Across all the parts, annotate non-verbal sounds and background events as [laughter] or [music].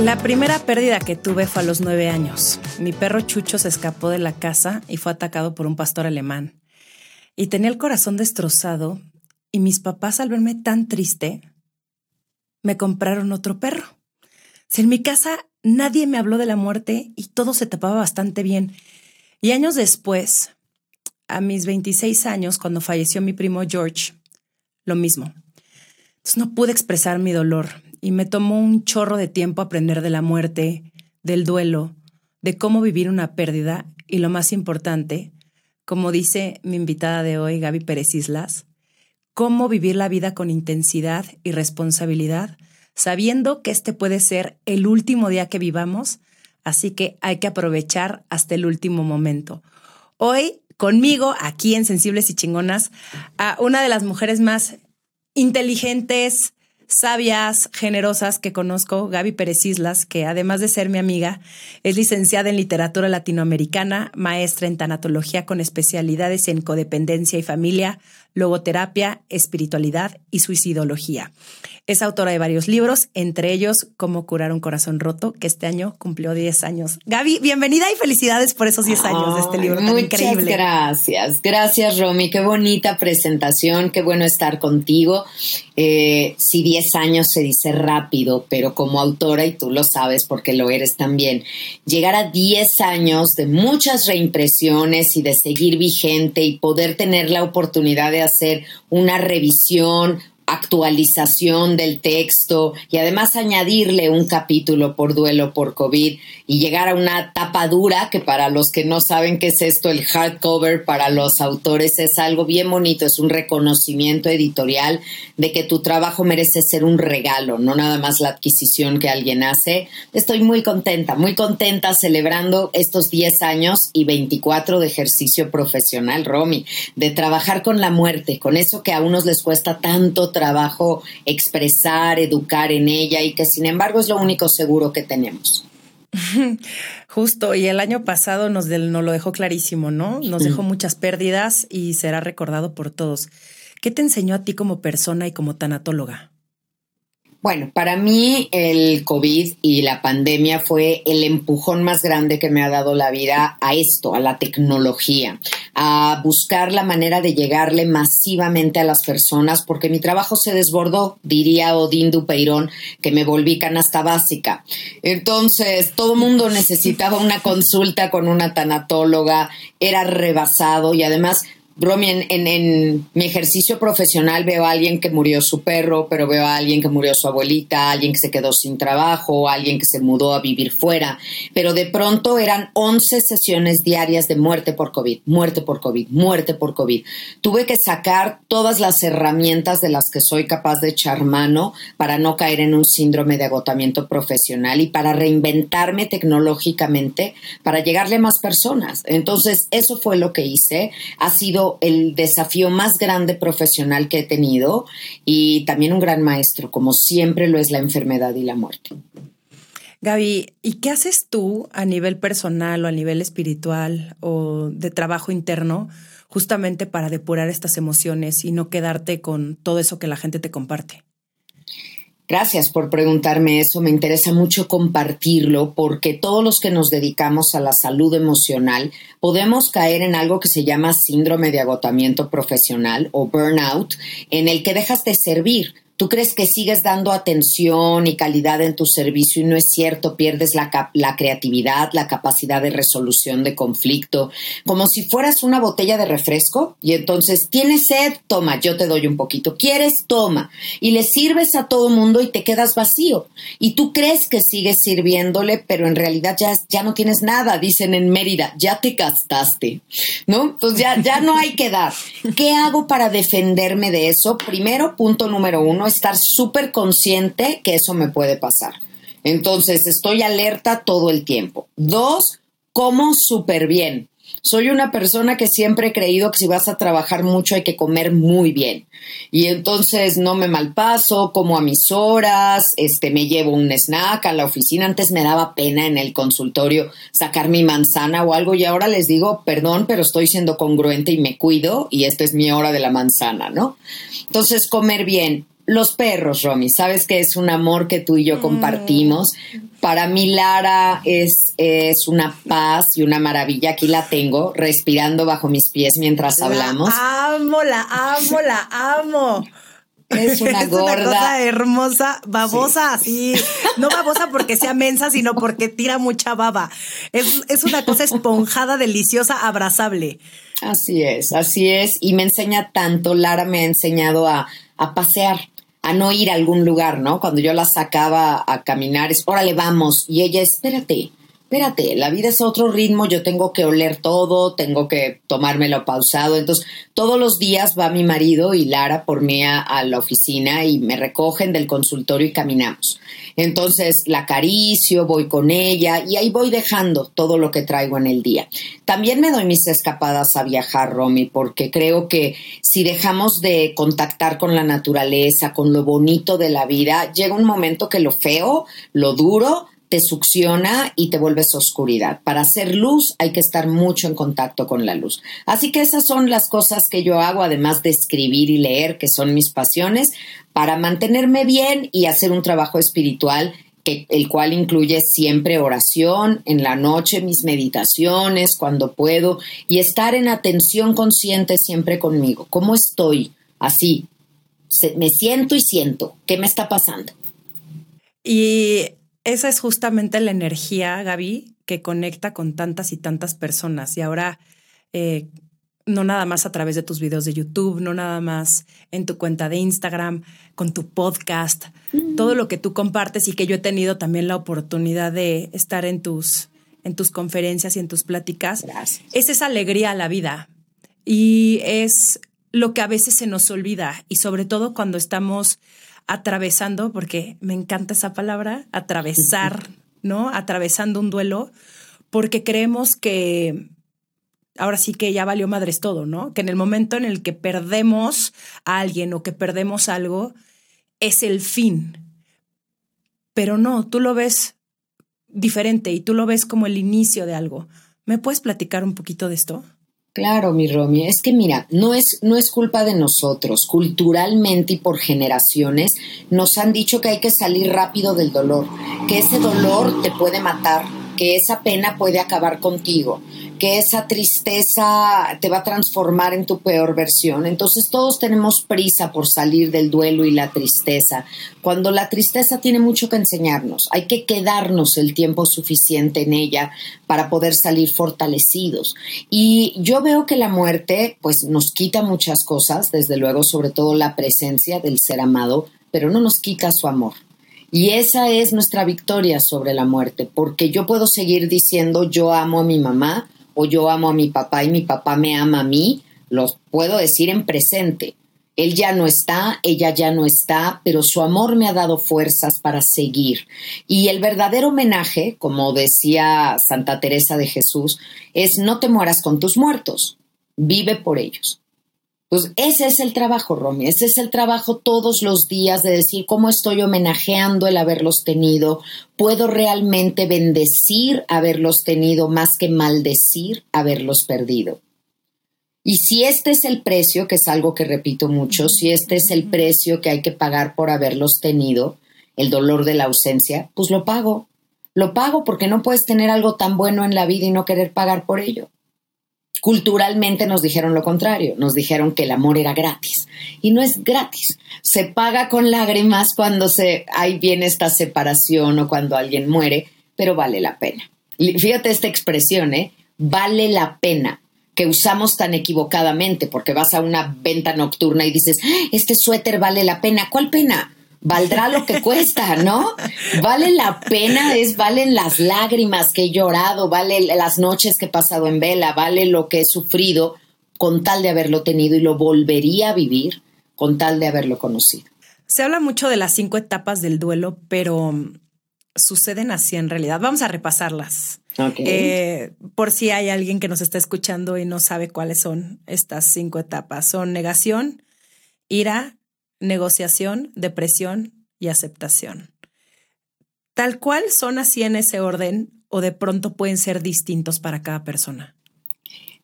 La primera pérdida que tuve fue a los nueve años. Mi perro Chucho se escapó de la casa y fue atacado por un pastor alemán y tenía el corazón destrozado y mis papás al verme tan triste me compraron otro perro. Si en mi casa nadie me habló de la muerte y todo se tapaba bastante bien. Y años después, a mis 26 años, cuando falleció mi primo George, lo mismo. Entonces no pude expresar mi dolor y me tomó un chorro de tiempo aprender de la muerte, del duelo, de cómo vivir una pérdida y lo más importante, como dice mi invitada de hoy, Gaby Pérez Islas, cómo vivir la vida con intensidad y responsabilidad, sabiendo que este puede ser el último día que vivamos, así que hay que aprovechar hasta el último momento. Hoy conmigo, aquí en Sensibles y Chingonas, a una de las mujeres más inteligentes, sabias, generosas que conozco, Gaby Pérez Islas, que además de ser mi amiga, es licenciada en literatura latinoamericana, maestra en tanatología con especialidades en codependencia y familia, logoterapia, espiritualidad y suicidología. Es autora de varios libros, entre ellos Cómo curar un corazón roto, que este año cumplió 10 años. Gaby, bienvenida y felicidades por esos 10 años de este libro tan muchas gracias. Gracias, Romy. Qué bonita presentación. Qué bueno estar contigo. Eh, si 10 años se dice rápido, pero como autora, y tú lo sabes porque lo eres también, llegar a 10 años de muchas reimpresiones y de seguir vigente y poder tener la oportunidad de hacer una revisión, actualización del texto y además añadirle un capítulo por duelo por COVID y llegar a una tapa dura que para los que no saben qué es esto, el hardcover para los autores es algo bien bonito, es un reconocimiento editorial de que tu trabajo merece ser un regalo, no nada más la adquisición que alguien hace. Estoy muy contenta, muy contenta celebrando estos 10 años y 24 de ejercicio profesional, Romy, de trabajar con la muerte, con eso que a unos les cuesta tanto trabajo expresar, educar en ella y que sin embargo es lo único seguro que tenemos. [laughs] Justo, y el año pasado nos, nos lo dejó clarísimo, ¿no? Nos dejó muchas pérdidas y será recordado por todos. ¿Qué te enseñó a ti como persona y como tanatóloga? Bueno, para mí el COVID y la pandemia fue el empujón más grande que me ha dado la vida a esto, a la tecnología, a buscar la manera de llegarle masivamente a las personas, porque mi trabajo se desbordó, diría Odín Dupeirón, que me volví canasta básica. Entonces, todo mundo necesitaba una consulta con una tanatóloga, era rebasado y además Bromi, en, mi ejercicio profesional veo a alguien que murió su perro, pero veo a alguien que murió su abuelita, alguien que se quedó sin trabajo, alguien que se mudó a vivir fuera. Pero de pronto eran 11 sesiones diarias de muerte por COVID, muerte por COVID, muerte por COVID. Tuve que sacar todas las herramientas de las que soy capaz de echar mano para no caer en un síndrome de agotamiento profesional y para reinventarme tecnológicamente para llegarle a más personas. Entonces, eso fue lo que hice. Ha sido el desafío más grande profesional que he tenido y también un gran maestro, como siempre lo es la enfermedad y la muerte. Gaby, ¿y qué haces tú a nivel personal o a nivel espiritual o de trabajo interno justamente para depurar estas emociones y no quedarte con todo eso que la gente te comparte? Gracias por preguntarme eso. Me interesa mucho compartirlo porque todos los que nos dedicamos a la salud emocional podemos caer en algo que se llama síndrome de agotamiento profesional o burnout, en el que dejas de servir Tú crees que sigues dando atención y calidad en tu servicio y no es cierto, pierdes la, la, creatividad, la capacidad de resolución de conflicto, como si fueras una botella de refresco y entonces tienes sed, toma, yo te doy un poquito, quieres, toma, y le sirves a todo mundo y te quedas vacío. Y tú crees que sigues sirviéndole, pero en realidad ya, ya no tienes nada, dicen en Mérida, ya te gastaste, ¿no? Pues ya, ya no hay que dar. ¿Qué hago para defenderme de eso? Primero, punto número uno, estar súper consciente que eso me puede pasar. Entonces, estoy alerta todo el tiempo. Dos, como súper bien. Soy una persona que siempre he creído que si vas a trabajar mucho hay que comer muy bien. Y entonces no me malpaso, como a mis horas, este, me llevo un snack a la oficina. Antes me daba pena en el consultorio sacar mi manzana o algo y ahora les digo, perdón, pero estoy siendo congruente y me cuido y esta es mi hora de la manzana, ¿no? Entonces, comer bien. Los perros, Romy, sabes que es un amor que tú y yo compartimos. Para mí Lara es, es una paz y una maravilla. Aquí la tengo, respirando bajo mis pies mientras hablamos. La amo, la amo, la amo. Es una [laughs] gorda. Una cosa hermosa, babosa, así. No babosa porque sea mensa, sino porque tira mucha baba. Es, es una cosa esponjada, deliciosa, abrazable. Así es, así es. Y me enseña tanto. Lara me ha enseñado a, a pasear a no ir a algún lugar, ¿no? Cuando yo la sacaba a caminar, es, órale, vamos. Y ella, espérate, espérate, la vida es otro ritmo, yo tengo que oler todo, tengo que tomármelo pausado. Entonces, todos los días va mi marido y Lara por mí a, la oficina y me recogen del consultorio y caminamos. Entonces, la acaricio, voy con ella y ahí voy dejando todo lo que traigo en el día. También me doy mis escapadas a viajar, Romy, porque creo que si dejamos de contactar con la naturaleza, con lo bonito de la vida, llega un momento que lo feo, lo duro, te succiona y te vuelves oscuridad. Para hacer luz hay que estar mucho en contacto con la luz. Así que esas son las cosas que yo hago, además de escribir y leer, que son mis pasiones, para mantenerme bien y hacer un trabajo espiritual que, el cual incluye siempre oración, en la noche mis meditaciones, cuando puedo, y estar en atención consciente siempre conmigo. ¿Cómo estoy? Así, me siento y siento. ¿Qué me está pasando? Y esa es justamente la energía, Gaby, que conecta con tantas y tantas personas. Y ahora, eh, no nada más a través de tus videos de YouTube, no nada más en tu cuenta de Instagram, con tu podcast, mm. todo lo que tú compartes y que yo he tenido también la oportunidad de estar en tus, en tus conferencias y en tus pláticas. Gracias. Es esa alegría a la vida. Y es lo que a veces se nos olvida. Y sobre todo cuando estamos atravesando, porque me encanta esa palabra, atravesar, [laughs] ¿no? Atravesando un duelo, porque creemos que ahora sí que ya valió madres todo, ¿no? Que en el momento en el que perdemos a alguien o que perdemos algo, es el fin. Pero no, tú lo ves diferente y tú lo ves como el inicio de algo. ¿Me puedes platicar un poquito de esto? Claro, mi Romy, es que mira, no es, no es culpa de nosotros. Culturalmente y por generaciones nos han dicho que hay que salir rápido del dolor, que ese dolor te puede matar, que esa pena puede acabar contigo, que esa tristeza te va a transformar en tu peor versión. Entonces todos tenemos prisa por salir del duelo y la tristeza, cuando la tristeza tiene mucho que enseñarnos. Hay que quedarnos el tiempo suficiente en ella para poder salir fortalecidos. Y yo veo que la muerte pues nos quita muchas cosas, desde luego sobre todo la presencia del ser amado, pero no nos quita su amor. Y esa es nuestra victoria sobre la muerte, porque yo puedo seguir diciendo yo amo a mi mamá, o yo amo a mi papá y mi papá me ama a mí, los puedo decir en presente. Él ya no está, ella ya no está, pero su amor me ha dado fuerzas para seguir. Y el verdadero homenaje, como decía Santa Teresa de Jesús, es no te mueras con tus muertos, vive por ellos. Pues ese es el trabajo, Romy, ese es el trabajo todos los días de decir cómo estoy homenajeando el haberlos tenido, puedo realmente bendecir haberlos tenido más que maldecir haberlos perdido. Y si este es el precio, que es algo que repito mucho, si este es el precio que hay que pagar por haberlos tenido, el dolor de la ausencia, pues lo pago. Lo pago porque no puedes tener algo tan bueno en la vida y no querer pagar por ello culturalmente nos dijeron lo contrario, nos dijeron que el amor era gratis y no es gratis. Se paga con lágrimas cuando se hay bien esta separación o cuando alguien muere, pero vale la pena. Fíjate esta expresión, ¿eh? Vale la pena que usamos tan equivocadamente porque vas a una venta nocturna y dices, ¡Ah, este suéter vale la pena. ¿Cuál pena? Valdrá lo que cuesta, ¿no? Vale la pena, es, valen las lágrimas que he llorado, vale las noches que he pasado en vela, vale lo que he sufrido con tal de haberlo tenido y lo volvería a vivir con tal de haberlo conocido. Se habla mucho de las cinco etapas del duelo, pero suceden así en realidad. Vamos a repasarlas. Eh, por si hay alguien que nos está escuchando y no sabe cuáles son estas cinco etapas. Son negación, ira, negociación, depresión y aceptación. Tal cual son así en ese orden o de pronto pueden ser distintos para cada persona.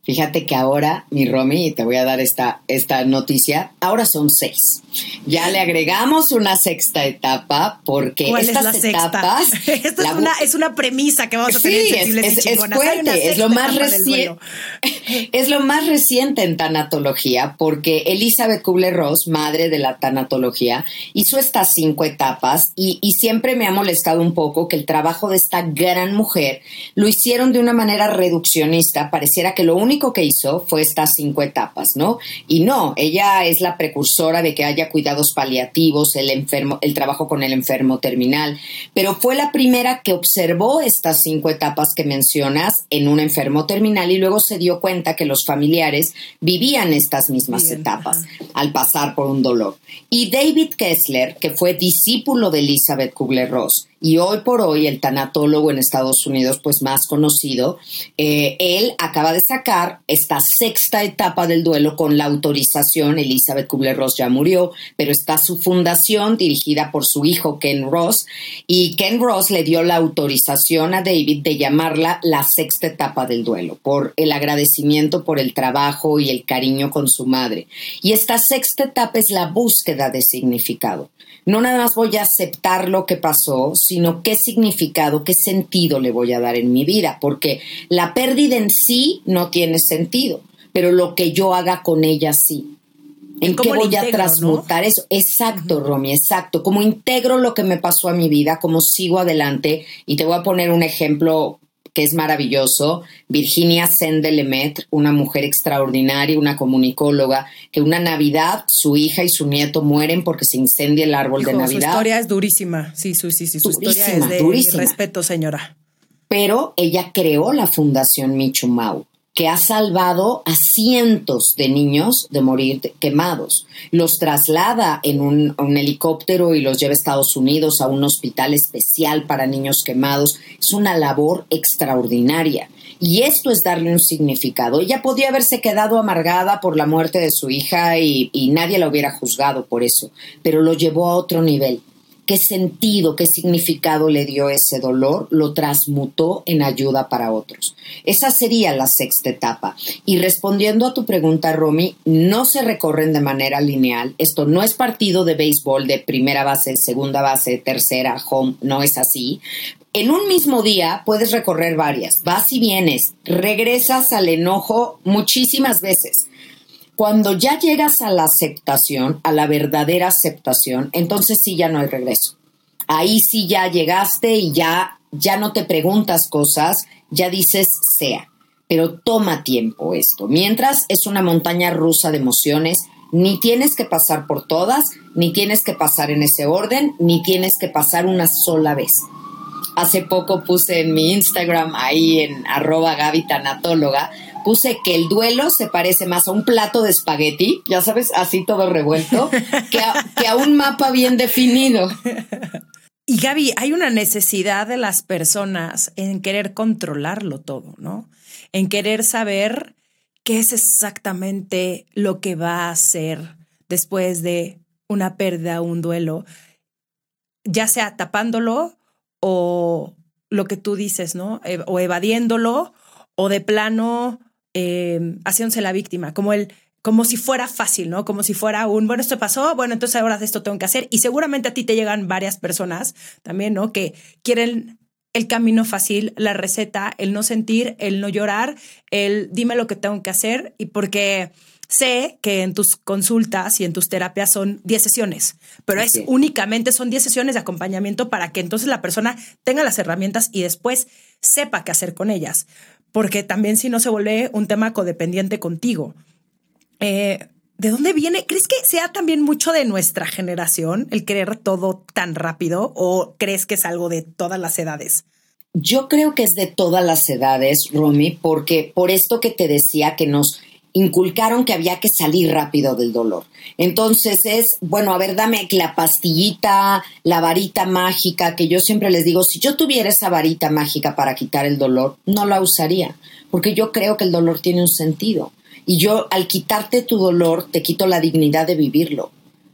Fíjate que ahora, mi Romy, te voy a dar esta, esta noticia, ahora son seis. Ya le agregamos una sexta etapa porque estas etapas. [laughs] Esto es, una, es una premisa que vamos a tener sí, es, es, fuerte, es lo más reciente. [laughs] es lo más reciente en tanatología porque Elizabeth Kubler-Ross, madre de la tanatología, hizo estas cinco etapas y, y siempre me ha molestado un poco que el trabajo de esta gran mujer lo hicieron de una manera reduccionista. Pareciera que lo único que hizo fue estas cinco etapas, ¿no? Y no, ella es la precursora de que haya cuidados paliativos, el enfermo, el trabajo con el enfermo terminal, pero fue la primera que observó estas cinco etapas que mencionas en un enfermo terminal y luego se dio cuenta que los familiares vivían estas mismas etapas al pasar por un dolor. Y David Kessler, que fue discípulo de Elizabeth Kubler-Ross, y hoy por hoy el tanatólogo en Estados Unidos, pues más conocido, eh, él acaba de sacar esta sexta etapa del duelo con la autorización, Elizabeth Kubler-Ross ya murió, pero está su fundación dirigida por su hijo Ken Ross, y Ken Ross le dio la autorización a David de llamarla la sexta etapa del duelo, por el agradecimiento por el trabajo y el cariño con su madre. Y esta sexta etapa es la búsqueda de significado. No nada más voy a aceptar lo que pasó, sino qué significado, qué sentido le voy a dar en mi vida, porque la pérdida en sí no tiene sentido, pero lo que yo haga con ella sí. ¿En qué voy a transmutar eso? Exacto, Romy, exacto. Como integro lo que me pasó a mi vida, como sigo adelante. Y te voy a poner un ejemplo que es maravilloso, Virginia Sendelemet, una mujer extraordinaria, una comunicóloga, que una Navidad su hija y su nieto mueren porque se incendia el árbol de Navidad. Su historia es durísima, sí, sí, sí, sí su historia es de respeto, señora. Pero ella creó la Fundación Michumau que ha salvado a cientos de niños de morir quemados. Los traslada en un, helicóptero y los lleva a Estados Unidos a un hospital especial para niños quemados. Es una labor extraordinaria. Y esto es darle un significado. Ella podía haberse quedado amargada por la muerte de su hija y nadie la hubiera juzgado por eso, pero lo llevó a otro nivel qué sentido, qué significado le dio ese dolor, lo transmutó en ayuda para otros. Esa sería la sexta etapa. Y respondiendo a tu pregunta, Romy, no se recorren de manera lineal. Esto no es partido de béisbol de primera base, segunda base, tercera, home, no es así. En un mismo día puedes recorrer varias, vas y vienes, regresas al enojo muchísimas veces cuando ya llegas a la aceptación, a la verdadera aceptación, entonces sí ya no hay regreso. Ahí sí ya llegaste y ya, ya no te preguntas cosas, ya dices sea. Pero toma tiempo esto. Mientras es una montaña rusa de emociones, ni tienes que pasar por todas, ni tienes que pasar en ese orden, ni tienes que pasar una sola vez. Hace poco puse en mi Instagram, ahí en arroba Gaby Tanatóloga, puse que el duelo se parece más a un plato de espagueti, ya sabes, así todo revuelto, [laughs] que a, un mapa bien definido. Y Gaby, hay una necesidad de las personas en querer controlarlo todo, ¿no? En querer saber qué es exactamente lo que va a hacer después de una pérdida o un duelo, ya sea tapándolo o lo que tú dices, ¿no? O evadiéndolo o de plano eh, haciéndose la víctima, como el como si fuera fácil, ¿no? Como si fuera un, bueno, esto pasó, bueno, entonces ahora esto tengo que hacer. Y seguramente a ti te llegan varias personas también, ¿no? Que quieren el camino fácil, la receta, el no sentir, el no llorar, el dime lo que tengo que hacer y porque sé que en tus consultas y en tus terapias son 10 sesiones, pero es únicamente son 10 sesiones de acompañamiento para que entonces la persona tenga las herramientas y después sepa qué hacer con ellas porque también si no se vuelve un tema codependiente contigo. Eh, ¿De dónde viene? ¿Crees que sea también mucho de nuestra generación el querer todo tan rápido o crees que es algo de todas las edades? Yo creo que es de todas las edades, Romy, porque por esto que te decía que nos inculcaron que había que salir rápido del dolor. Entonces es, bueno, a ver, dame la pastillita, la varita mágica, que yo siempre les digo, si yo tuviera esa varita mágica para quitar el dolor, no la usaría, porque yo creo que el dolor tiene un sentido. Y yo al quitarte tu dolor, te quito la dignidad de vivirlo.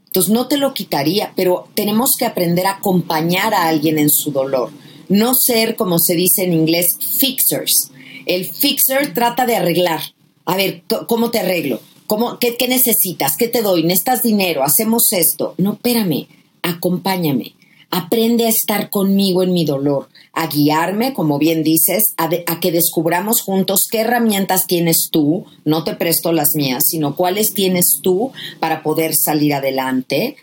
Entonces no te lo quitaría, pero tenemos que aprender a acompañar a alguien en su dolor, no ser, como se dice en inglés, fixers. El fixer trata de arreglar. A ver, ¿cómo te arreglo? ¿Cómo, qué, ¿Qué necesitas? ¿Qué te doy? ¿Necesitas dinero? ¿Hacemos esto? No, espérame, acompáñame. Aprende a estar conmigo en mi dolor, a guiarme, como bien dices, a, a, que descubramos juntos qué herramientas tienes tú, no te presto las mías, sino cuáles tienes tú para poder salir adelante,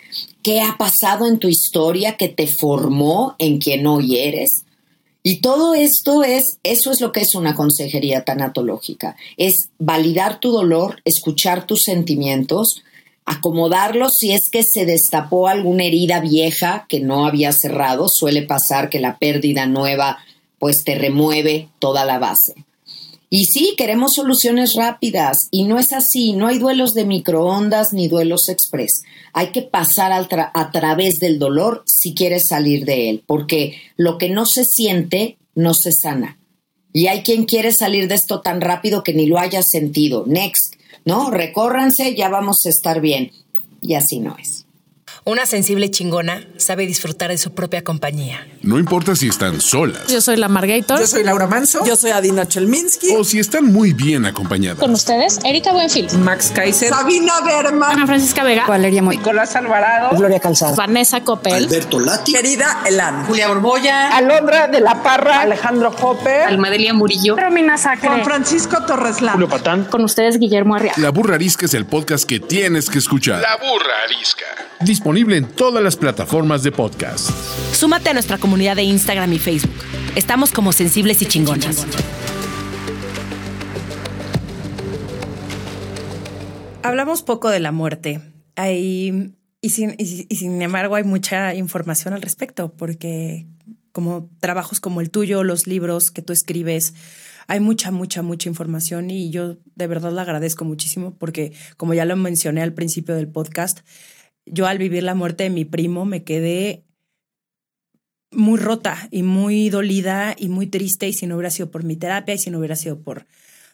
qué ha pasado en tu historia que te formó en quien hoy eres. Y todo esto es, eso es lo que es una consejería tanatológica, es validar tu dolor, escuchar tus sentimientos, acomodarlos si es que se destapó alguna herida vieja que no había cerrado. Suele pasar que la pérdida nueva pues te remueve toda la base. Y sí, queremos soluciones rápidas y no es así, no hay duelos de microondas ni duelos express. Hay que pasar a través del dolor si quieres salir de él, porque lo que no se siente no se sana. Y hay quien quiere salir de esto tan rápido que ni lo haya sentido. Next, ¿no? Recórranse, ya vamos a estar bien. Y así no es. Una sensible chingona sabe disfrutar de su propia compañía. No importa si están solas. Yo soy la Margator. Yo soy Laura Manso. Yo soy Adina Chelminsky. O si están muy bien acompañadas. Con ustedes, Erika Buenfil. Max Kaiser. Sabina Berman. Ana Francisca Vega. Valeria Moy. Nicolás Alvarado. Gloria Calzada. Vanessa Copel. Alberto Lati. Querida Elan. Julia Borboya. Alondra de la Parra. Alejandro Hopper. Almadelia Murillo. Romina Sacre. Juan Francisco Torres Lam. Julio Patán. Con ustedes, Guillermo Arriaga. La Burra Arisca es el podcast que tienes que escuchar. La Burra Arisca. Disponible en todas las plataformas de podcast. Súmate a nuestra comunidad de Instagram y Facebook. Estamos como sensibles y chingonas. Hablamos poco de la muerte. Hay, y, sin, y, y sin embargo hay mucha información al respecto, porque como trabajos como el tuyo, los libros que tú escribes, hay mucha, mucha, mucha información y yo de verdad la agradezco muchísimo porque, como ya lo mencioné al principio del podcast, yo al vivir la muerte de mi primo me quedé muy rota y muy dolida y muy triste y si no hubiera sido por mi terapia y si no hubiera sido por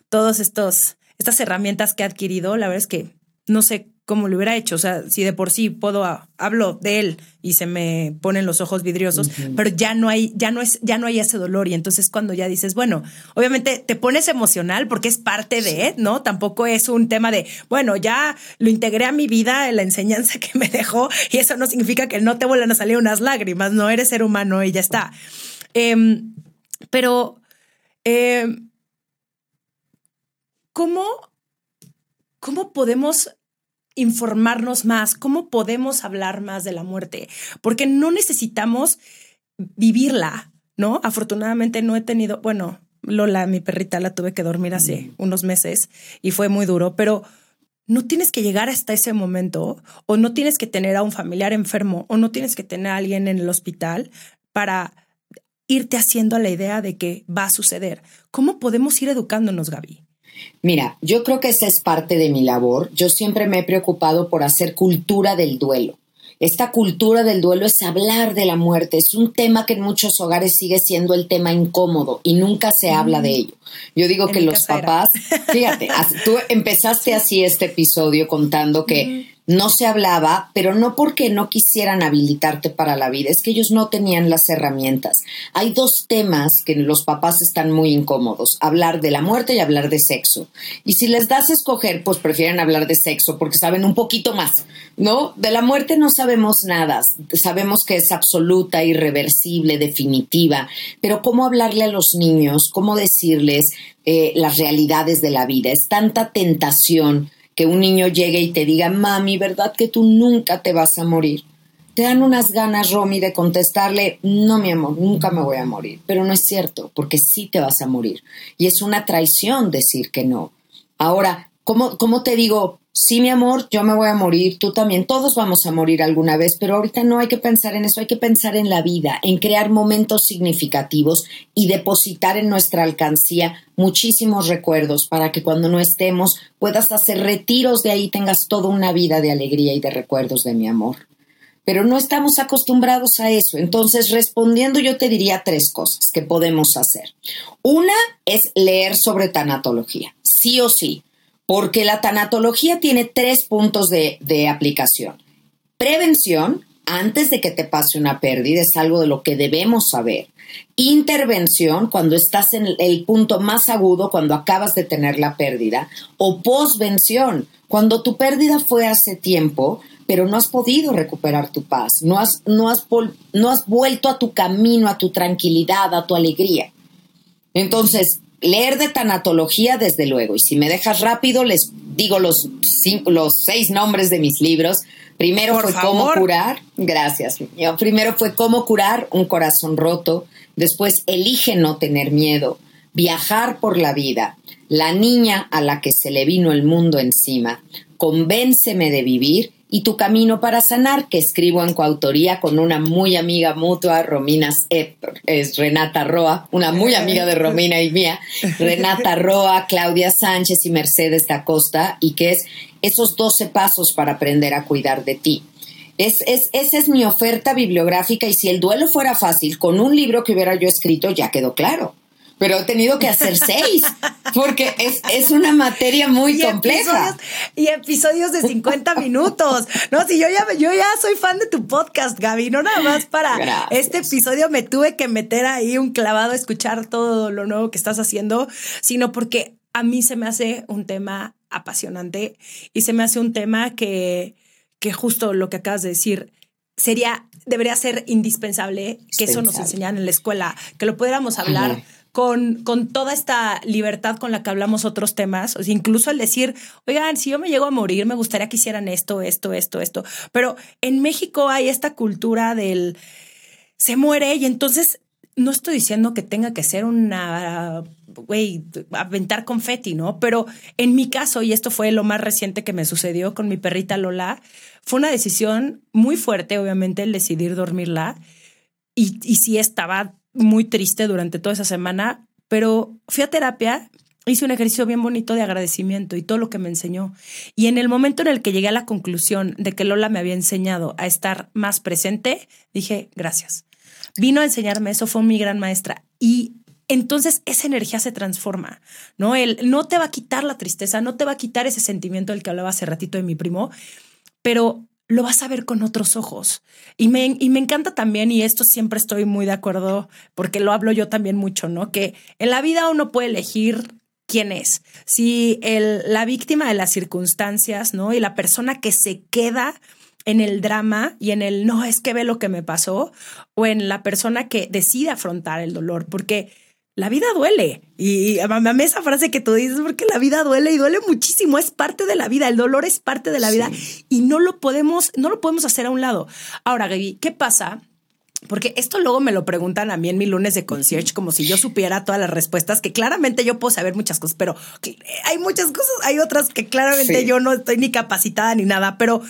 todos estas herramientas que he adquirido, la verdad es que no sé cómo lo hubiera hecho, o sea, si de por sí puedo hablo de él y se me ponen los ojos vidriosos, pero ya no hay ya no es ya no hay ese dolor. Y entonces cuando ya dices, bueno, obviamente te pones emocional porque es parte de, ¿no? Tampoco es un tema de, bueno, ya lo integré a mi vida en la enseñanza [laughs] que me dejó y eso no significa que no te vuelvan a salir unas lágrimas, no eres ser humano y ya está. Eh, pero eh, ¿cómo cómo podemos informarnos más, cómo podemos hablar más de la muerte, porque no necesitamos vivirla, ¿no? Afortunadamente no he tenido, bueno, Lola, mi perrita, la tuve que dormir hace unos meses y fue muy duro, pero no tienes que llegar hasta ese momento o no tienes que tener a un familiar enfermo o no tienes que tener a alguien en el hospital para irte haciendo la idea de que va a suceder. ¿Cómo podemos ir educándonos, Gaby? Mira, yo creo que esa es parte de mi labor. Yo siempre me he preocupado por hacer cultura del duelo. Esta cultura del duelo es hablar de la muerte. Es un tema que en muchos hogares sigue siendo el tema incómodo y nunca se mm. habla de ello. Yo digo en que los papás, fíjate, tú empezaste así este episodio contando que [laughs] mm no se hablaba, pero no porque no quisieran habilitarte para la vida, es que ellos no tenían las herramientas. Hay dos temas que los papás están muy incómodos, hablar de la muerte y hablar de sexo. Y si les das a escoger, pues prefieren hablar de sexo porque saben un poquito más, ¿no? De la muerte no sabemos nada, sabemos que es absoluta, irreversible, definitiva, pero ¿cómo hablarle a los niños? ¿Cómo decirles eh, las realidades de la vida? Es tanta tentación que un niño llegue y te diga, mami, ¿verdad que tú nunca te vas a morir? Te dan unas ganas, Romy, de contestarle, no, mi amor, nunca me voy a morir. Pero no es cierto, porque sí te vas a morir. Y es una traición decir que no. Ahora, ¿cómo, ¿cómo te digo? Sí, mi amor, yo me voy a morir, tú también, todos vamos a morir alguna vez, pero ahorita no hay que pensar en eso, hay que pensar en la vida, en crear momentos significativos y depositar en nuestra alcancía muchísimos recuerdos para que cuando no estemos puedas hacer retiros de ahí, tengas toda una vida de alegría y de recuerdos de mi amor. Pero no estamos acostumbrados a eso. Entonces, respondiendo, yo te diría tres cosas que podemos hacer. Una es leer sobre tanatología, sí o sí porque la tanatología tiene tres puntos de, aplicación. Prevención, antes de que te pase una pérdida, es algo de lo que debemos saber. Intervención, cuando estás en el punto más agudo, cuando acabas de tener la pérdida. O posvención, cuando tu pérdida fue hace tiempo, pero no has podido recuperar tu paz, no has, no has, no has vuelto a tu camino, a tu tranquilidad, a tu alegría. Entonces, leer de tanatología, desde luego. Y si me dejas rápido, les digo los, los seis nombres de mis libros. Primero fue cómo curar, gracias. Primero fue cómo curar un corazón roto. Después elige no tener miedo. Viajar por la vida. La niña a la que se le vino el mundo encima. Convénceme de vivir y Tu Camino para Sanar, que escribo en coautoría con una muy amiga mutua, Romina, es Renata Roa, una muy amiga de Romina y mía, Renata [laughs] Roa, Claudia Sánchez y Mercedes da Costa, y que es esos 12 pasos para aprender a cuidar de ti. Es, es, esa es mi oferta bibliográfica y si el duelo fuera fácil, con un libro que hubiera yo escrito ya quedó claro pero he tenido que hacer seis, porque es, una materia muy compleja. y episodios de 50 [laughs] minutos. No, si yo ya, yo ya soy fan de tu podcast, Gaby, no nada más para este episodio me tuve que meter ahí un clavado a escuchar todo lo nuevo que estás haciendo, sino porque a mí se me hace un tema apasionante y se me hace un tema que, que justo lo que acabas de decir, sería, debería ser indispensable que eso nos enseñaran en la escuela, que lo pudiéramos hablar con, con toda esta libertad con la que hablamos otros temas, o incluso el decir, oigan, si yo me llego a morir, me gustaría que hicieran esto, esto, esto, esto. Pero en México hay esta cultura del se muere y entonces no estoy diciendo que tenga que ser una, güey, aventar confeti, ¿no? Pero en mi caso, y esto fue lo más reciente que me sucedió con mi perrita Lola, fue una decisión muy fuerte, obviamente, el decidir dormirla. Y, y sí estaba muy triste durante toda esa semana, pero fui a terapia, hice un ejercicio bien bonito de agradecimiento y todo lo que me enseñó. Y en el momento en el que llegué a la conclusión de que Lola me había enseñado a estar más presente, dije, gracias. Vino a enseñarme eso, fue mi gran maestra. Y entonces esa energía se transforma, ¿no? Él no te va a quitar la tristeza, no te va a quitar ese sentimiento del que hablaba hace ratito de mi primo, pero lo vas a ver con otros ojos. Y me, y me encanta también, y esto siempre estoy muy de acuerdo, porque lo hablo yo también mucho, ¿no? Que en la vida uno puede elegir quién es. Si el, la víctima de las circunstancias, ¿no? Y la persona que se queda en el drama y en el no es que ve lo que me pasó, o en la persona que decide afrontar el dolor, porque la vida duele. Y mí esa frase que tú dices, porque la vida duele y duele muchísimo, es parte de la vida, el dolor es parte de la vida y no lo podemos, no lo podemos hacer a un lado. Ahora, Gaby, ¿qué pasa? Porque esto luego me lo preguntan a mí en mi lunes de concierge, como si yo supiera todas las respuestas, que claramente yo puedo saber muchas cosas, pero hay muchas cosas, hay otras que claramente yo no estoy ni capacitada ni nada, pero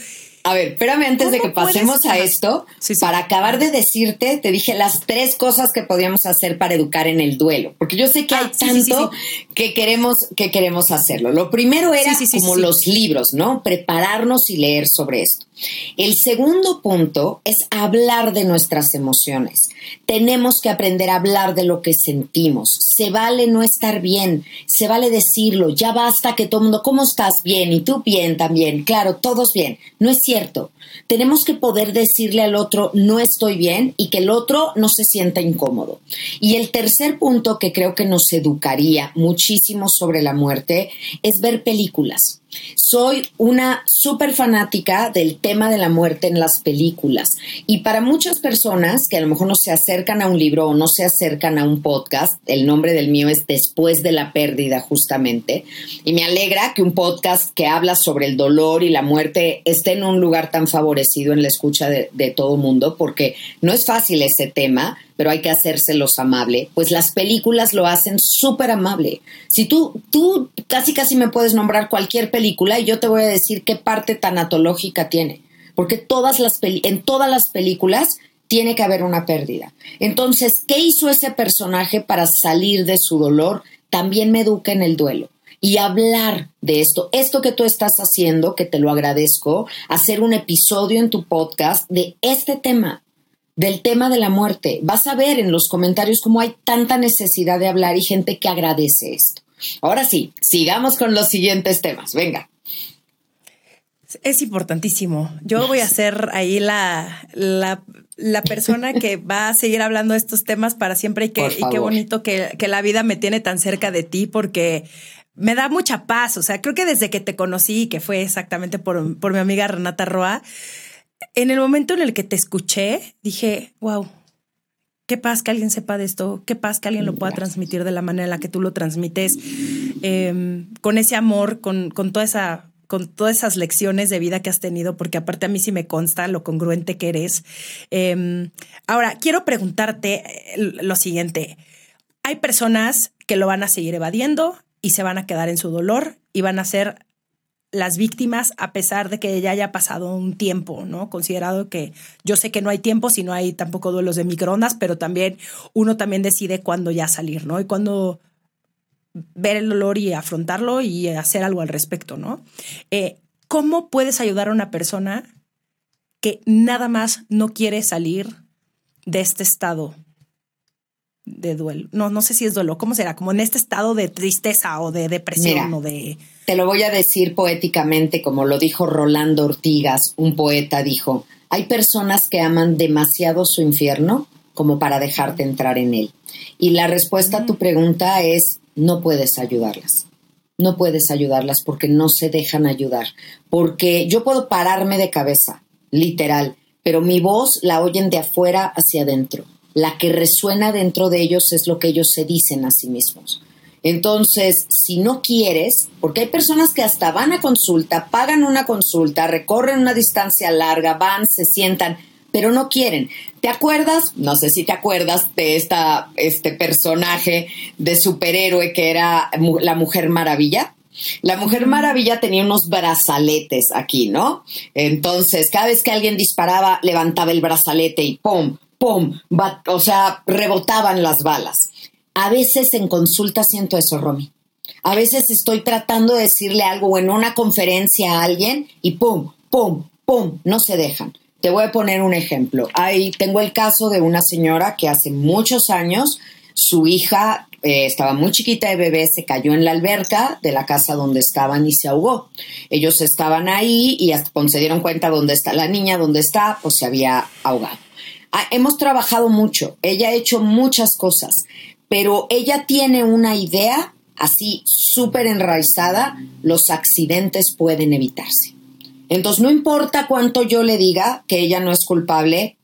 a ver, espérame antes de que pasemos a esto. Para acabar de decirte, te dije las tres cosas que podíamos hacer para educar en el duelo, porque yo sé que hay ah, tanto que queremos que queremos hacerlo. Lo primero era como los libros, ¿no? Prepararnos y leer sobre esto. El segundo punto es hablar de nuestras emociones. Tenemos que aprender a hablar de lo que sentimos. Se vale no estar bien, se vale decirlo. Ya basta que todo el mundo, ¿cómo estás? Bien, y tú bien también. Claro, todos bien. No es cierto. Tenemos que poder decirle al otro, no estoy bien, y que el otro no se sienta incómodo. Y el tercer punto que creo que nos educaría muchísimo sobre la muerte es ver películas. Soy una súper fanática del tema de la muerte en las películas. Y para muchas personas que a lo mejor no se acercan a un libro o no se acercan a un podcast, el nombre del mío es Después de la pérdida justamente, y me alegra que un podcast que habla sobre el dolor y la muerte esté en un lugar tan favorecido en la escucha de, de todo mundo porque no es fácil ese tema, pero hay que hacérselos amable, pues las películas lo hacen súper amable. Si tú, tú casi casi me puedes nombrar cualquier película y yo te voy a decir qué parte tanatológica tiene, porque todas las en todas las películas tiene que haber una pérdida. Entonces, ¿qué hizo ese personaje para salir de su dolor? También me educa en el duelo y hablar de esto. Esto que tú estás haciendo, que te lo agradezco, hacer un episodio en tu podcast de este tema, del tema de la muerte. Vas a ver en los comentarios cómo hay tanta necesidad de hablar y gente que agradece esto. Ahora sí, sigamos con los siguientes temas. Venga. Es importantísimo. Yo voy a ser ahí la, la, persona que va a seguir hablando de estos temas para siempre y, que, y qué bonito que, que, la vida me tiene tan cerca de ti porque me da mucha paz. O sea, creo que desde que te conocí, que fue exactamente por, por mi amiga Renata Roa, en el momento en el que te escuché, dije, wow, qué paz que alguien sepa de esto, qué paz que alguien lo pueda transmitir de la manera en la que tú lo transmites, em, con ese amor, con, con toda esa con todas esas lecciones de vida que has tenido, porque aparte a mí sí me consta lo congruente que eres. Em, ahora, quiero preguntarte eh, lo siguiente. Hay personas que lo van a seguir evadiendo, y se van a quedar en su dolor y van a ser las víctimas a pesar de que ya haya pasado un tiempo, ¿no? Considerado que yo sé que no hay tiempo si no hay tampoco duelos de microondas, pero también uno también decide cuándo ya salir, ¿no? Y cuándo ver el dolor y afrontarlo y hacer algo al respecto, ¿no? Eh, ¿Cómo puedes ayudar a una persona que nada más no quiere salir de este estado de duelo. No, no sé si es duelo. ¿Cómo será? Como en este estado de tristeza o de depresión o de. Te lo voy a decir poéticamente, como lo dijo Rolando Ortigas, un poeta dijo: Hay personas que aman demasiado su infierno como para dejarte entrar en él. Y la respuesta a tu pregunta es: no puedes ayudarlas. No puedes ayudarlas porque no se dejan ayudar. Porque yo puedo pararme de cabeza, literal, pero mi voz la oyen de afuera hacia adentro la que resuena dentro de ellos es lo que ellos se dicen a sí mismos. Entonces, si no quieres, porque hay personas que hasta van a consulta, pagan una consulta, recorren una distancia larga, van, se sientan, pero no quieren. ¿Te acuerdas? No sé si te acuerdas de esta, este personaje de superhéroe que era la Mujer Maravilla. La Mujer Maravilla tenía unos brazaletes aquí, ¿no? Entonces, cada vez que alguien disparaba, levantaba el brazalete y ¡pum! ¡Pum! o sea, rebotaban las balas. A veces en consulta siento eso, Romy. A veces estoy tratando de decirle algo en una conferencia a alguien y ¡pum! ¡pum! ¡pum! No se dejan. Te voy a poner un ejemplo. Ahí tengo el caso de una señora que hace muchos años su hija eh, estaba muy chiquita de bebé, se cayó en la alberca de la casa donde estaban y se ahogó. Ellos estaban ahí y cuando se dieron cuenta dónde está la niña, dónde está, pues se había ahogado. Ah, hemos trabajado mucho, ella ha hecho muchas cosas, pero ella tiene una idea así súper enraizada, los accidentes pueden evitarse. Entonces, no importa cuánto yo le diga que ella no es culpable,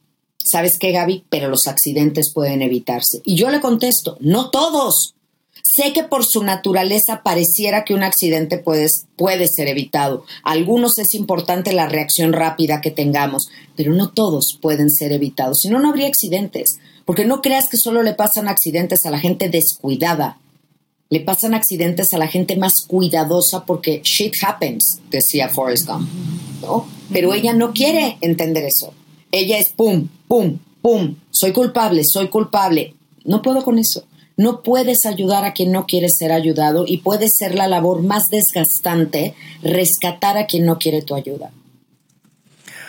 ¿sabes qué, Gaby? Pero los accidentes pueden evitarse. Y yo le contesto, no todos. Sé que por su naturaleza pareciera que un accidente puede, puede ser evitado. algunos es importante la reacción rápida que tengamos, pero no todos pueden ser evitados. Si no, no habría accidentes. Porque no creas que solo le pasan accidentes a la gente descuidada. Le pasan accidentes a la gente más cuidadosa porque shit happens, decía Forrest Gump. ¿no? Pero ella no quiere entender eso. Ella es pum, pum, pum. Soy culpable, soy culpable. No puedo con eso. No puedes ayudar a quien no quiere ser ayudado y puede ser la labor más desgastante rescatar a quien no quiere tu ayuda.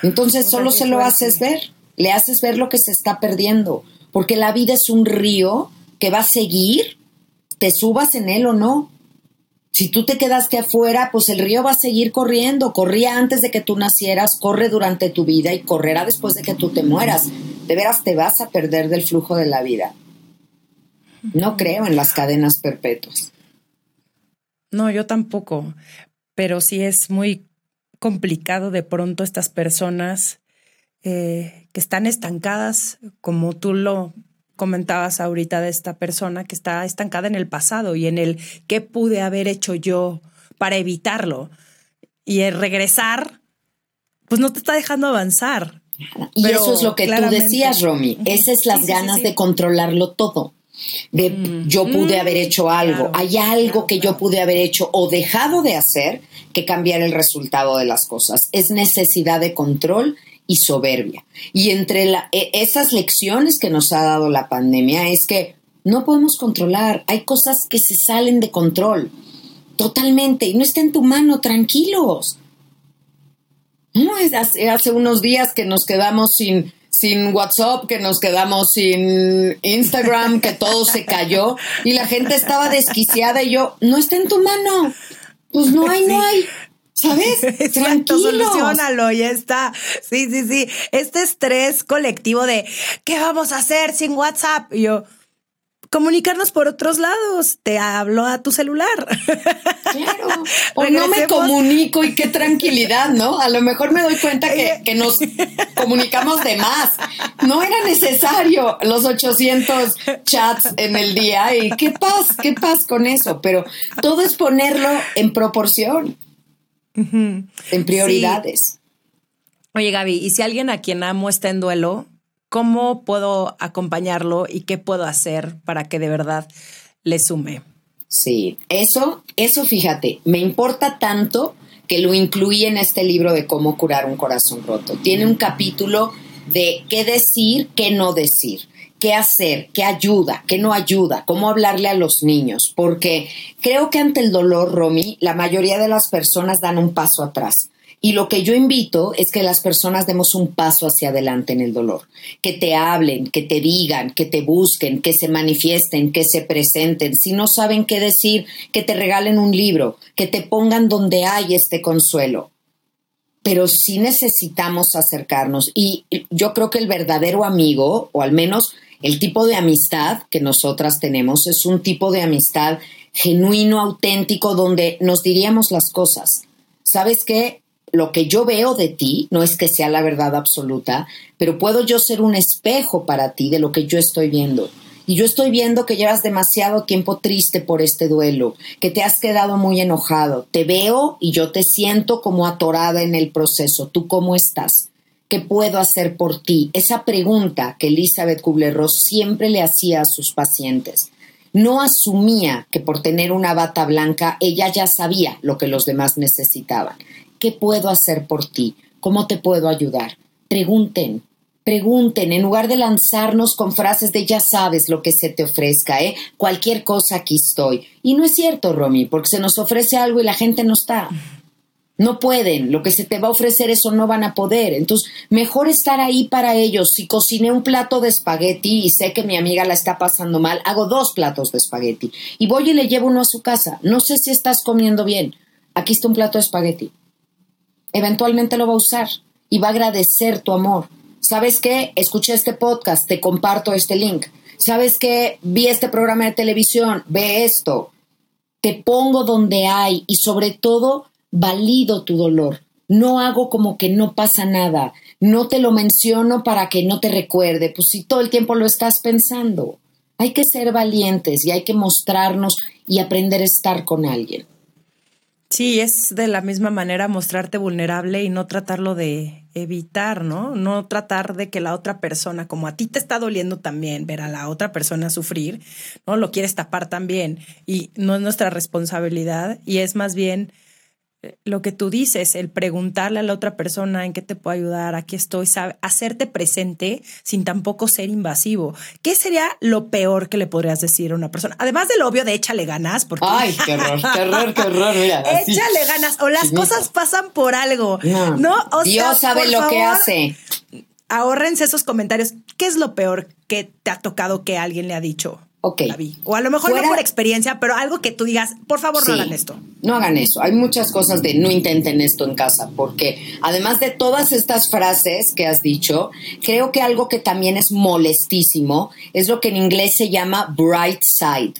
Entonces solo se lo haces ver, le haces ver lo que se está perdiendo, porque la vida es un río que va a seguir, te subas en él o no. Si tú te quedaste afuera, pues el río va a seguir corriendo. Corría antes de que tú nacieras, corre durante tu vida y correrá después de que tú te mueras. De veras te vas a perder del flujo de la vida. No creo en las cadenas perpetuas. No, yo tampoco, pero sí es muy complicado de pronto estas personas eh, que están estancadas, como tú lo comentabas ahorita de esta persona que está estancada en el pasado y en el qué pude haber hecho yo para evitarlo. Y el regresar, pues no te está dejando avanzar. Y Pero eso es lo que tú decías, Romy. Esas es las Sí, sí, sí, ganas sí. de controlarlo todo. De yo pude haber hecho algo, claro, hay algo claro, que yo pude haber hecho o dejado de hacer que cambiar el resultado de las cosas. Es necesidad de control y soberbia. Y entre la- e- esas lecciones que nos ha dado la pandemia es que no podemos controlar, hay cosas que se salen de control. Totalmente. Y no está en tu mano, tranquilos. No, es hace, hace unos días que nos quedamos sin, sin WhatsApp, que nos quedamos sin Instagram, que todo se cayó y la gente estaba desquiciada y yo, no está en tu mano. Pues no hay, no hay. ¿Sabes? [laughs] Exacto, Tranquilos. solucionalo, ya está. Sí, sí, sí. Este estrés colectivo de ¿qué vamos a hacer sin WhatsApp? Y yo, comunicarnos por otros lados. Te hablo a tu celular. [laughs] Claro. O no me comunico y qué tranquilidad, ¿no? A lo mejor me doy cuenta que, que nos comunicamos de más. No era necesario los 800 chats en el día y qué paz, qué paz con eso. Pero todo es ponerlo en proporción, en prioridades. Oye, Gaby, y si alguien a quien amo está en duelo, ¿cómo puedo acompañarlo y qué puedo hacer para que de verdad le sume? Sí, eso, eso fíjate, me importa tanto que lo incluí en este libro de cómo curar un corazón roto. Tiene un capítulo de qué decir, qué no decir, qué hacer, qué ayuda, qué no ayuda, cómo hablarle a los niños, porque creo que ante el dolor, Romy, la mayoría de las personas dan un paso atrás. Y lo que yo invito es que las personas demos un paso hacia adelante en el dolor, que te hablen, que te digan, que te busquen, que se manifiesten, que se presenten. Si no saben qué decir, que te regalen un libro, que te pongan donde hay este consuelo. Pero sí necesitamos acercarnos y yo creo que el verdadero amigo, o al menos el tipo de amistad que nosotras tenemos, es un tipo de amistad genuino, auténtico, donde nos diríamos las cosas. ¿Sabes qué? Lo que yo veo de ti no es que sea la verdad absoluta, pero puedo yo ser un espejo para ti de lo que yo estoy viendo. Y yo estoy viendo que llevas demasiado tiempo triste por este duelo, que te has quedado muy enojado. Te veo y yo te siento como atorada en el proceso. ¿Tú cómo estás? ¿Qué puedo hacer por ti? Esa pregunta que Elizabeth Kubler-Ross siempre le hacía a sus pacientes. No asumía que por tener una bata blanca ella ya sabía lo que los demás necesitaban. ¿Qué puedo hacer por ti? ¿Cómo te puedo ayudar? Pregunten, pregunten, en lugar de lanzarnos con frases de ya sabes lo que se te ofrezca, ¿eh? Cualquier cosa aquí estoy. Y no es cierto, Romy, porque se nos ofrece algo y la gente no está. No pueden, lo que se te va a ofrecer eso no van a poder. Entonces, mejor estar ahí para ellos. Si cociné un plato de espagueti y sé que mi amiga la está pasando mal, hago dos platos de espagueti y voy y le llevo uno a su casa. No sé si estás comiendo bien. Aquí está un plato de espagueti eventualmente lo va a usar y va a agradecer tu amor. ¿Sabes qué? Escuché este podcast, te comparto este link. ¿Sabes qué? Vi este programa de televisión, ve esto. Te pongo donde hay y sobre todo valido tu dolor. No hago como que no pasa nada. No te lo menciono para que no te recuerde, pues si todo el tiempo lo estás pensando. Hay que ser valientes y hay que mostrarnos y aprender a estar con alguien. Sí, es de la misma manera mostrarte vulnerable y no tratarlo de evitar, ¿no? No tratar de que la otra persona, como a ti te está doliendo también ver a la otra persona sufrir, ¿no? Lo quieres tapar también y no es nuestra responsabilidad y es más bien lo que tú dices, el preguntarle a la otra persona en qué te puedo ayudar, aquí estoy, sabe, hacerte presente sin tampoco ser invasivo. ¿Qué sería lo peor que le podrías decir a una persona? Además del obvio de échale ganas, porque Ay, qué horror, qué horror, qué horror, mira. así. échale ganas o las cosas pasan por algo. No, No, o Dios sea, sabe lo que hace. Ahórrense esos comentarios. ¿Qué es lo peor que te ha tocado que alguien le ha dicho? Ok. O a lo mejor Fuera- no por experiencia, pero algo que tú digas, por favor, no hagan esto. No hagan eso. Hay muchas cosas de no intenten esto en casa, porque además de todas estas frases que has dicho, creo que algo que también es molestísimo es lo que en inglés se llama bright side.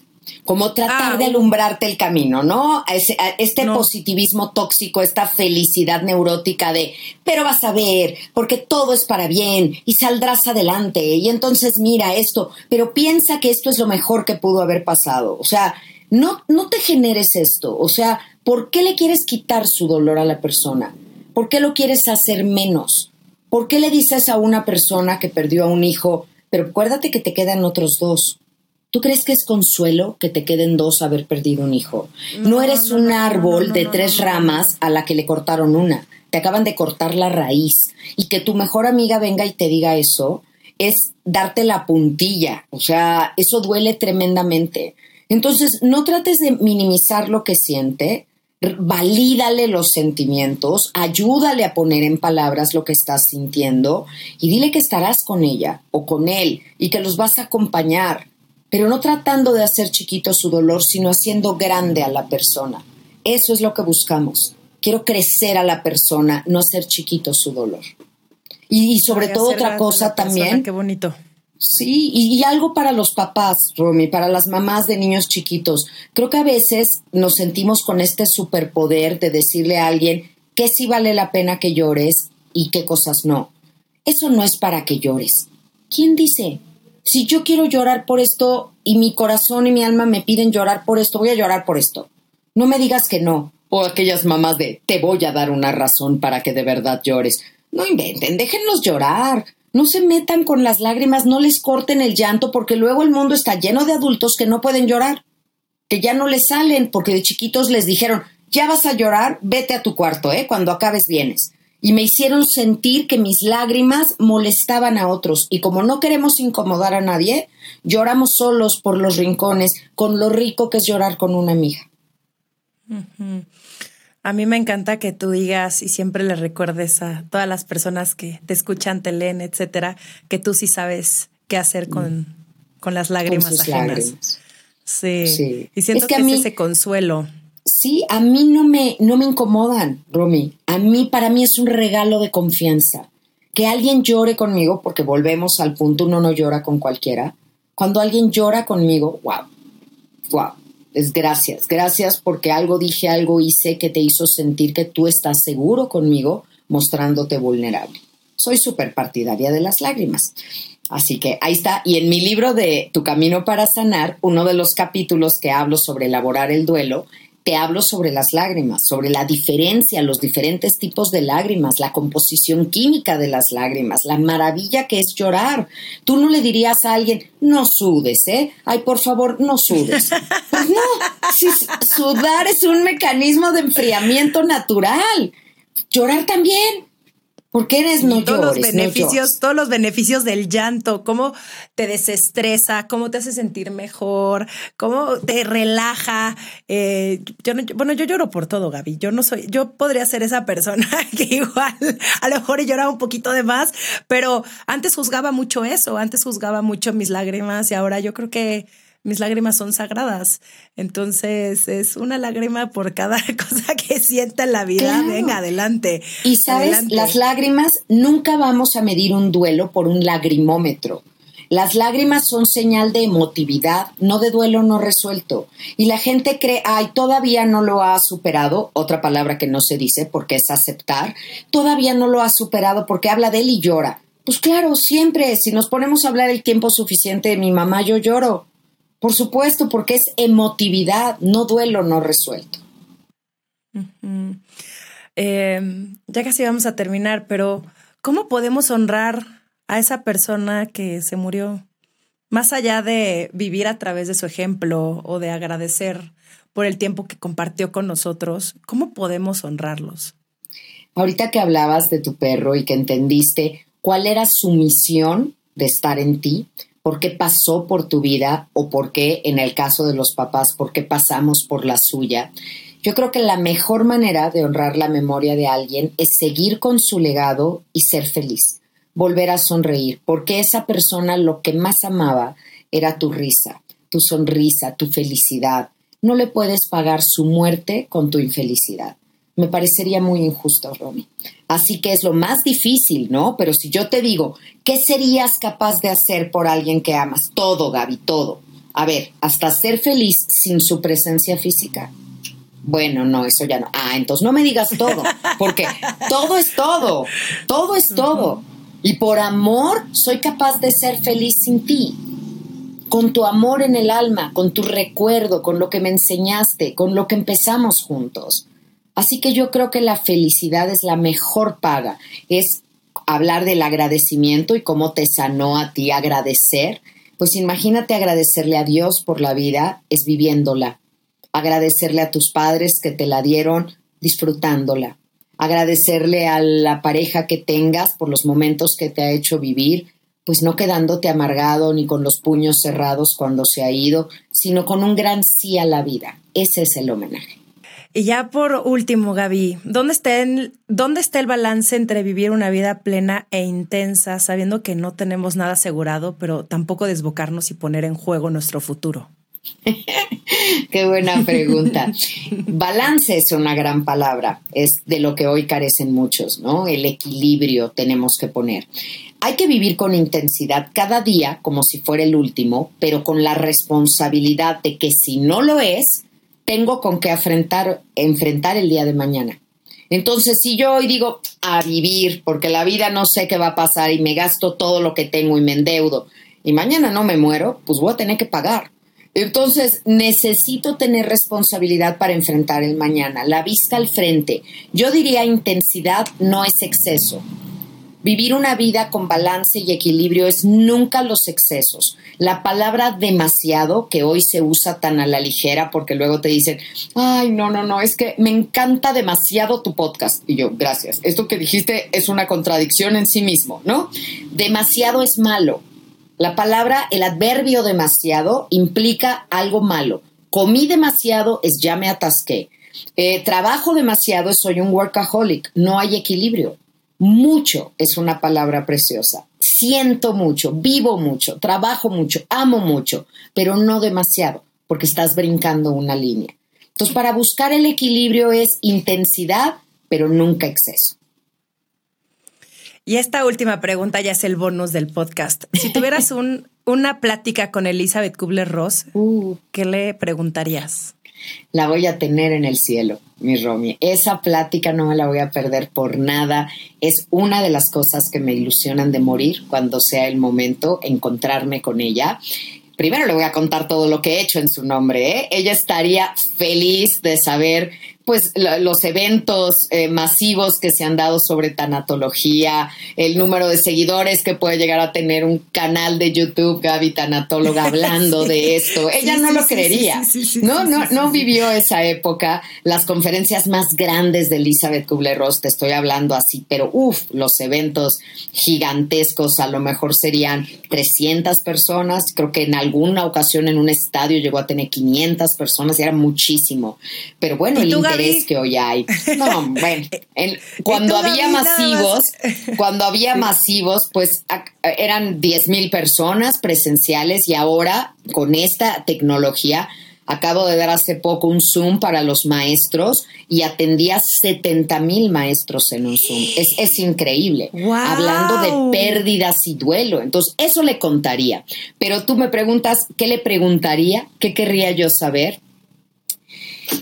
Como tratar Ah, de alumbrarte el camino, ¿no? A ese- a Este No. positivismo tóxico, esta felicidad neurótica de, pero vas a ver, porque todo es para bien y saldrás adelante. Y entonces mira esto, pero piensa que esto es lo mejor que pudo haber pasado. O sea, no, no te generes esto. O sea, ¿por qué le quieres quitar su dolor a la persona? ¿Por qué lo quieres hacer menos? ¿Por qué le dices a una persona que perdió a un hijo, pero acuérdate que te quedan otros dos? ¿Tú crees que es consuelo que te queden dos haber perdido un hijo? No, eres un árbol de tres ramas a la que le cortaron una. Te acaban de cortar la raíz. Y que tu mejor amiga venga y te diga eso es darte la puntilla. O sea, eso duele tremendamente. Entonces, no trates de minimizar lo que siente, valídale los sentimientos, ayúdale a poner en palabras lo que estás sintiendo y dile que estarás con ella o con él y que los vas a acompañar pero no tratando de hacer chiquito su dolor, sino haciendo grande a la persona. Eso es lo que buscamos. Quiero crecer a la persona, no hacer chiquito su dolor. Y, sobre todo otra cosa también. Qué bonito. Sí, y, y, algo para los papás, Romy, para las mamás de niños chiquitos. Creo que a veces nos sentimos con este superpoder de decirle a alguien que sí vale la pena que llores y qué cosas no. Eso no es para que llores. ¿Quién dice? Si yo quiero llorar por esto y mi corazón y mi alma me piden llorar por esto, voy a llorar por esto. No me digas que no. O aquellas mamás de te voy a dar una razón para que de verdad llores. No inventen, déjenlos llorar. No se metan con las lágrimas, no les corten el llanto porque luego el mundo está lleno de adultos que no pueden llorar, que ya no les salen porque de chiquitos les dijeron, ya vas a llorar, vete a tu cuarto, ¿eh? Cuando acabes vienes y me hicieron sentir que mis lágrimas molestaban a otros. Y como no queremos incomodar a nadie, lloramos solos por los rincones, con lo rico que es llorar con una amiga. A mí me encanta que tú digas y siempre le recuerdes a todas las personas que te escuchan, te leen, etcétera, que tú sí sabes qué hacer con, con las lágrimas ajenas. Sí. Y siento que, es ese consuelo sí, a mí no me, no me incomodan, Romy. A mí, para mí es un regalo de confianza. Que alguien llore conmigo, porque volvemos al punto, uno no llora con cualquiera. Cuando alguien llora conmigo, wow, wow, es gracias. Gracias porque algo dije, algo hice que te hizo sentir que tú estás seguro conmigo, mostrándote vulnerable. Soy súper partidaria de las lágrimas. Así que ahí está. Y en mi libro de Tu Camino para Sanar, uno de los capítulos que hablo sobre elaborar el duelo te hablo sobre las lágrimas, sobre la diferencia, los diferentes tipos de lágrimas, la composición química de las lágrimas, la maravilla que es llorar. Tú no le dirías a alguien, no sudes, ¿eh? Ay, por favor, no sudes. Pues no, si sudar es un mecanismo de enfriamiento natural. Llorar también. ¿Por qué eres no todos los beneficios, todos los beneficios del llanto, cómo te desestresa, cómo te hace sentir mejor, cómo te relaja. Eh, yo bueno, yo lloro por todo, Gaby. Yo no soy, yo podría ser esa persona [laughs] que igual a lo mejor lloraba un poquito de más, pero antes juzgaba mucho eso, antes juzgaba mucho mis lágrimas y ahora yo creo que mis lágrimas son sagradas. Entonces es una lágrima por cada [laughs] cosa que sienta en la vida. Venga, adelante. Y sabes, las lágrimas nunca vamos a medir un duelo por un lagrimómetro. Las lágrimas son señal de emotividad, no de duelo no resuelto. Y la gente cree, ay, todavía no lo ha superado, otra palabra que no se dice porque es aceptar, todavía no lo ha superado porque habla de él y llora. Pues claro, siempre, si nos ponemos a hablar el tiempo suficiente de mi mamá, yo lloro. Por supuesto, porque es emotividad, no duelo no resuelto. Em, ya casi vamos a terminar, pero ¿cómo podemos honrar a esa persona que se murió? Más allá de vivir a través de su ejemplo o de agradecer por el tiempo que compartió con nosotros, ¿cómo podemos honrarlos? Ahorita que hablabas de tu perro y que entendiste cuál era su misión de estar en ti, por qué pasó por tu vida o por qué, en el caso de los papás, por qué pasamos por la suya. Yo creo que la mejor manera de honrar la memoria de alguien es seguir con su legado y ser feliz, volver a sonreír, porque esa persona lo que más amaba era tu risa, tu sonrisa, tu felicidad. No le puedes pagar su muerte con tu infelicidad me parecería muy injusto, Romy. Así que es lo más difícil, ¿no? Pero si yo te digo, ¿qué serías capaz de hacer por alguien que amas? Todo, Gaby, todo. A ver, hasta ser feliz sin su presencia física. Bueno, no, eso ya no. Ah, entonces no me digas todo, porque todo es todo, todo es todo. Y por amor soy capaz de ser feliz sin ti. Con tu amor en el alma, con tu recuerdo, con lo que me enseñaste, con lo que empezamos juntos. Así que yo creo que la felicidad es la mejor paga, es hablar del agradecimiento y cómo te sanó a ti agradecer, pues imagínate agradecerle a Dios por la vida, es viviéndola. Agradecerle a tus padres que te la dieron disfrutándola. Agradecerle a la pareja que tengas por los momentos que te ha hecho vivir, pues no quedándote amargado ni con los puños cerrados cuando se ha ido, sino con un gran sí a la vida. Ese es el homenaje. Y ya por último, Gaby, ¿dónde está, el, ¿dónde está el balance entre vivir una vida plena e intensa, sabiendo que no tenemos nada asegurado, pero tampoco desbocarnos y poner en juego nuestro futuro? [laughs] Qué buena pregunta. Balance es una gran palabra, es de lo que hoy carecen muchos, ¿no? El equilibrio tenemos que poner. Hay que vivir con intensidad cada día como si fuera el último, pero con la responsabilidad de que si no lo es, tengo con qué enfrentar, enfrentar el día de mañana. Entonces, si yo hoy digo a vivir, porque la vida no sé qué va a pasar y me gasto todo lo que tengo y me endeudo, y mañana no me muero, pues voy a tener que pagar. Entonces, necesito tener responsabilidad para enfrentar el mañana, la vista al frente. Yo diría intensidad no es exceso. Vivir una vida con balance y equilibrio es nunca los excesos. La palabra demasiado, que hoy se usa tan a la ligera porque luego te dicen, ay, no, no, no, es que me encanta demasiado tu podcast. Y yo, gracias. Esto que dijiste es una contradicción en sí mismo, ¿no? Demasiado es malo. La palabra, el adverbio demasiado implica algo malo. Comí demasiado es ya me atasqué. Eh, trabajo demasiado soy un workaholic. No hay equilibrio. Mucho es una palabra preciosa. Siento mucho, vivo mucho, trabajo mucho, amo mucho, pero no demasiado, porque estás brincando una línea. Entonces, para buscar el equilibrio es intensidad, pero nunca exceso. Y esta última pregunta ya es el bonus del podcast. Si tuvieras [laughs] un, una plática con Elizabeth Kubler-Ross, uh. ¿qué le preguntarías? la voy a tener en el cielo, mi Romy. Esa plática no me la voy a perder por nada. Es una de las cosas que me ilusionan de morir cuando sea el momento, encontrarme con ella. Primero le voy a contar todo lo que he hecho en su nombre. ¿eh? Ella estaría feliz de saber pues los eventos eh, masivos que se han dado sobre tanatología, el número de seguidores que puede llegar a tener un canal de YouTube, Gaby Tanatóloga, hablando [laughs] de esto. Ella no lo creería. no, no, no vivió esa época. Las conferencias más grandes de Elizabeth Kubler-Ross, te estoy hablando así, pero uff, los eventos gigantescos, a lo mejor serían 300 personas. Creo que en alguna ocasión en un estadio llegó a tener 500 personas y era muchísimo. Pero bueno, el que hoy hay. No, [laughs] bueno, cuando había masivos, cuando había masivos, pues eran 10 mil personas presenciales y ahora con esta tecnología, acabo de dar hace poco un Zoom para los maestros y atendía 70 mil maestros en un Zoom. Es, es increíble. Hablando de pérdidas y duelo. Entonces, eso le contaría. Pero tú me preguntas, ¿qué le preguntaría? ¿Qué querría yo saber?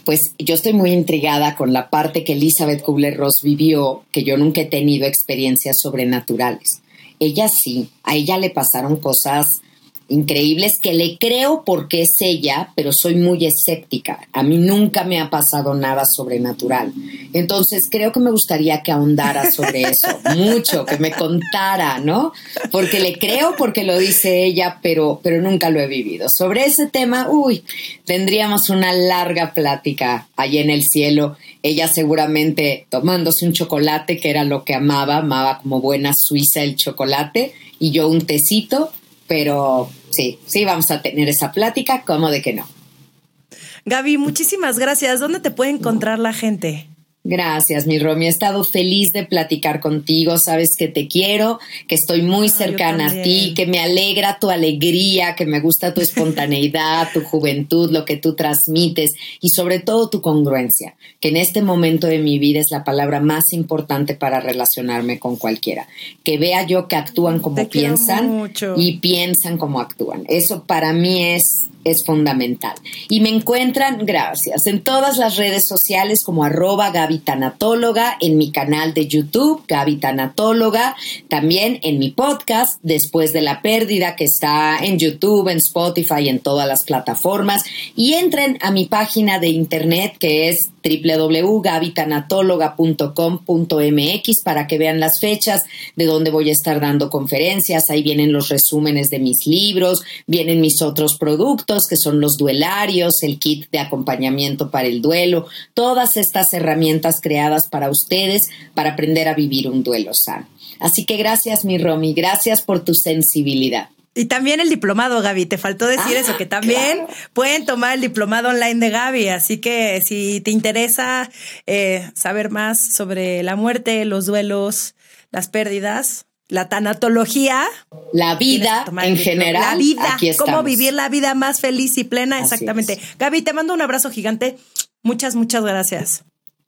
Pues yo estoy muy intrigada con la parte que Elizabeth Kubler-Ross vivió, que yo nunca he tenido experiencias sobrenaturales. Ella sí, a ella le pasaron cosas increíbles que le creo porque es ella, pero soy muy escéptica. A mí nunca me ha pasado nada sobrenatural. Entonces creo que me gustaría que ahondara sobre eso, [laughs] mucho, que me contara, ¿no? Porque le creo porque lo dice ella, pero, pero nunca lo he vivido. Sobre ese tema, uy, tendríamos una larga plática allí en el cielo. Ella seguramente tomándose un chocolate, que era lo que amaba, amaba como buena suiza el chocolate, y yo un tecito pero sí, sí vamos a tener esa plática, ¿cómo de que no? Gaby, muchísimas gracias. ¿Dónde te puede encontrar la gente? Gracias, mi Romy. He estado feliz de platicar contigo. Sabes que te quiero, que estoy muy cercana a ti, que me alegra tu alegría, que me gusta tu espontaneidad, tu juventud, lo que tú transmites y sobre todo tu congruencia, que en este momento de mi vida es la palabra más importante para relacionarme con cualquiera. Que vea yo que actúan como piensan y piensan como actúan. Eso para mí es es fundamental. Y me encuentran, gracias, en todas las redes sociales como arroba Gaby Tanatóloga, en mi canal de YouTube, Gaby Tanatóloga, también en mi podcast, Después de la Pérdida, que está en YouTube, en Spotify, en todas las plataformas. Y entren a mi página de internet que es www.gabitanatóloga.com.mx para que vean las fechas de donde voy a estar dando conferencias. Ahí vienen los resúmenes de mis libros, vienen mis otros productos que son los duelarios, el kit de acompañamiento para el duelo, todas estas herramientas creadas para ustedes para aprender a vivir un duelo sano. Así que gracias, mi Romy, gracias por tu sensibilidad. Y también el diplomado, Gaby. Te faltó decir Ah, eso, que también pueden tomar el diplomado online de Gaby. Así que si te interesa eh, saber más sobre la muerte, los duelos, las pérdidas, la tanatología, La vida en general. La vida, aquí cómo vivir la vida más feliz y plena. Así Exactamente. es. Gaby, te mando un abrazo gigante. Muchas, muchas gracias.